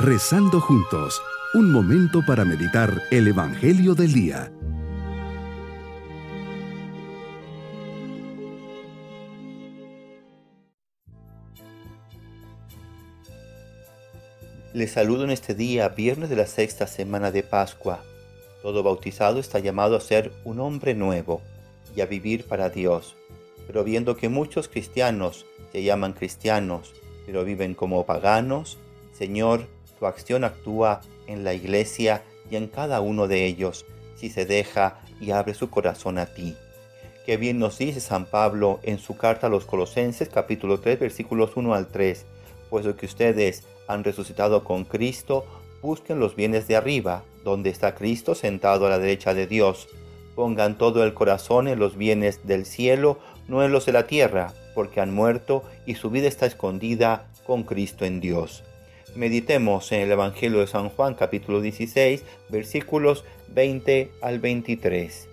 Rezando juntos, un momento para meditar el Evangelio del Día. Les saludo en este día, viernes de la sexta semana de Pascua. Todo bautizado está llamado a ser un hombre nuevo y a vivir para Dios. Pero viendo que muchos cristianos se llaman cristianos, pero viven como paganos, Señor, tu acción actúa en la iglesia y en cada uno de ellos si se deja y abre su corazón a ti. Qué bien nos dice San Pablo en su carta a los Colosenses capítulo 3 versículos 1 al 3, puesto que ustedes han resucitado con Cristo, busquen los bienes de arriba, donde está Cristo sentado a la derecha de Dios. Pongan todo el corazón en los bienes del cielo, no en los de la tierra, porque han muerto y su vida está escondida con Cristo en Dios. Meditemos en el Evangelio de San Juan capítulo 16 versículos 20 al 23.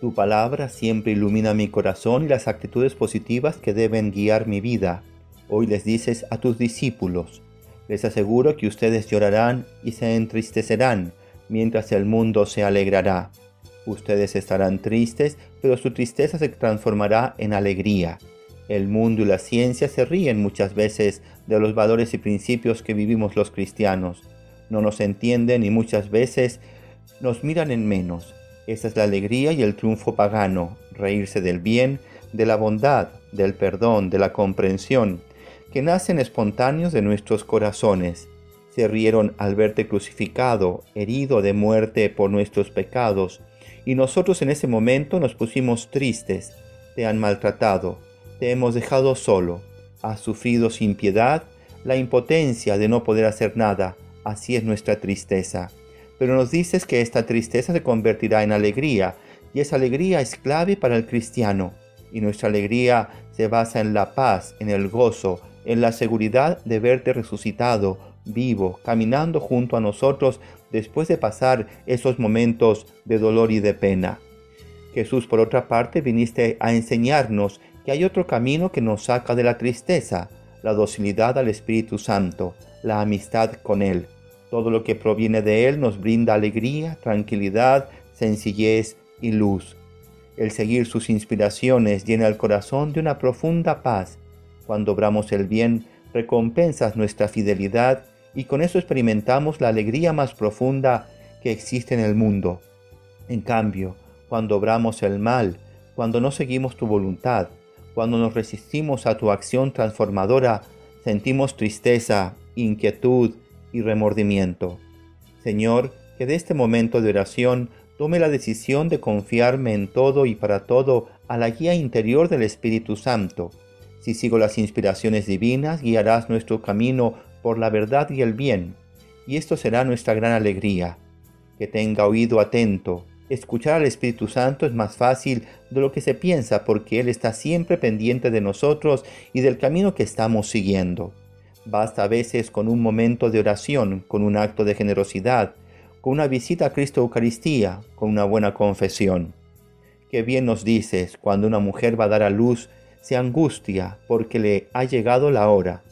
Tu palabra siempre ilumina mi corazón y las actitudes positivas que deben guiar mi vida. Hoy les dices a tus discípulos, les aseguro que ustedes llorarán y se entristecerán, mientras el mundo se alegrará. Ustedes estarán tristes, pero su tristeza se transformará en alegría. El mundo y la ciencia se ríen muchas veces de los valores y principios que vivimos los cristianos. No nos entienden y muchas veces nos miran en menos. Esa es la alegría y el triunfo pagano, reírse del bien, de la bondad, del perdón, de la comprensión, que nacen espontáneos de nuestros corazones. Se rieron al verte crucificado, herido de muerte por nuestros pecados, y nosotros en ese momento nos pusimos tristes. Te han maltratado, te hemos dejado solo, has sufrido sin piedad la impotencia de no poder hacer nada, así es nuestra tristeza. Pero nos dices que esta tristeza se convertirá en alegría, y esa alegría es clave para el cristiano, y nuestra alegría se basa en la paz, en el gozo, en la seguridad de verte resucitado, vivo, caminando junto a nosotros después de pasar esos momentos de dolor y de pena. Jesús, por otra parte, viniste a enseñarnos hay otro camino que nos saca de la tristeza, la docilidad al Espíritu Santo, la amistad con Él. Todo lo que proviene de Él nos brinda alegría, tranquilidad, sencillez y luz. El seguir sus inspiraciones llena el corazón de una profunda paz cuando obramos el bien, recompensas nuestra fidelidad y con eso experimentamos la alegría más profunda que existe en el mundo. En cambio, cuando obramos el mal, cuando no seguimos tu voluntad, cuando nos resistimos a tu acción transformadora, sentimos tristeza, inquietud y remordimiento. Señor, que de este momento de oración tome la decisión de confiarme en todo y para todo a la guía interior del Espíritu Santo si sigo las inspiraciones divinas, guiarás nuestro camino por la verdad y el bien, y esto será nuestra gran alegría. Que tenga oído atento. Escuchar al Espíritu Santo es más fácil de lo que se piensa porque Él está siempre pendiente de nosotros y del camino que estamos siguiendo. Basta a veces con un momento de oración, con un acto de generosidad, con una visita a Cristo Eucaristía, con una buena confesión. Qué bien nos dices cuando una mujer va a dar a luz se angustia porque le ha llegado la hora,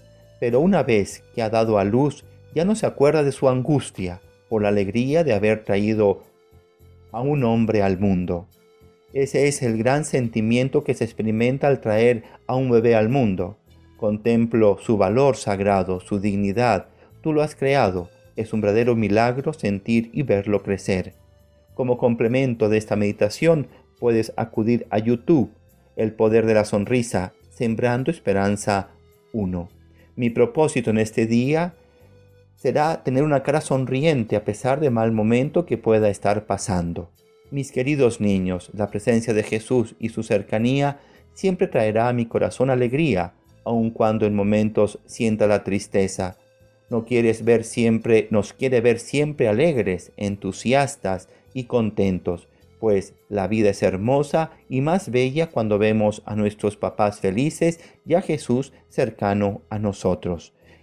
pero una vez que ha dado a luz ya no se acuerda de su angustia por la alegría de haber traído a un hombre al mundo. Ese es el gran sentimiento que se experimenta al traer a un bebé al mundo. Contemplo su valor sagrado, su dignidad. Tú lo has creado. Es un verdadero milagro sentir y verlo crecer. Como complemento de esta meditación, puedes acudir a YouTube el poder de la sonrisa, sembrando esperanza 1. Mi propósito en este día será tener una cara sonriente a pesar de mal momento que pueda estar pasando. Mis queridos niños, la presencia de Jesús y su cercanía siempre traerá a mi corazón alegría, aun cuando en momentos sienta la tristeza. No quieres ver siempre, nos quiere ver siempre alegres, entusiastas y contentos pues la vida es hermosa y más bella cuando vemos a nuestros papás felices y a Jesús cercano a nosotros.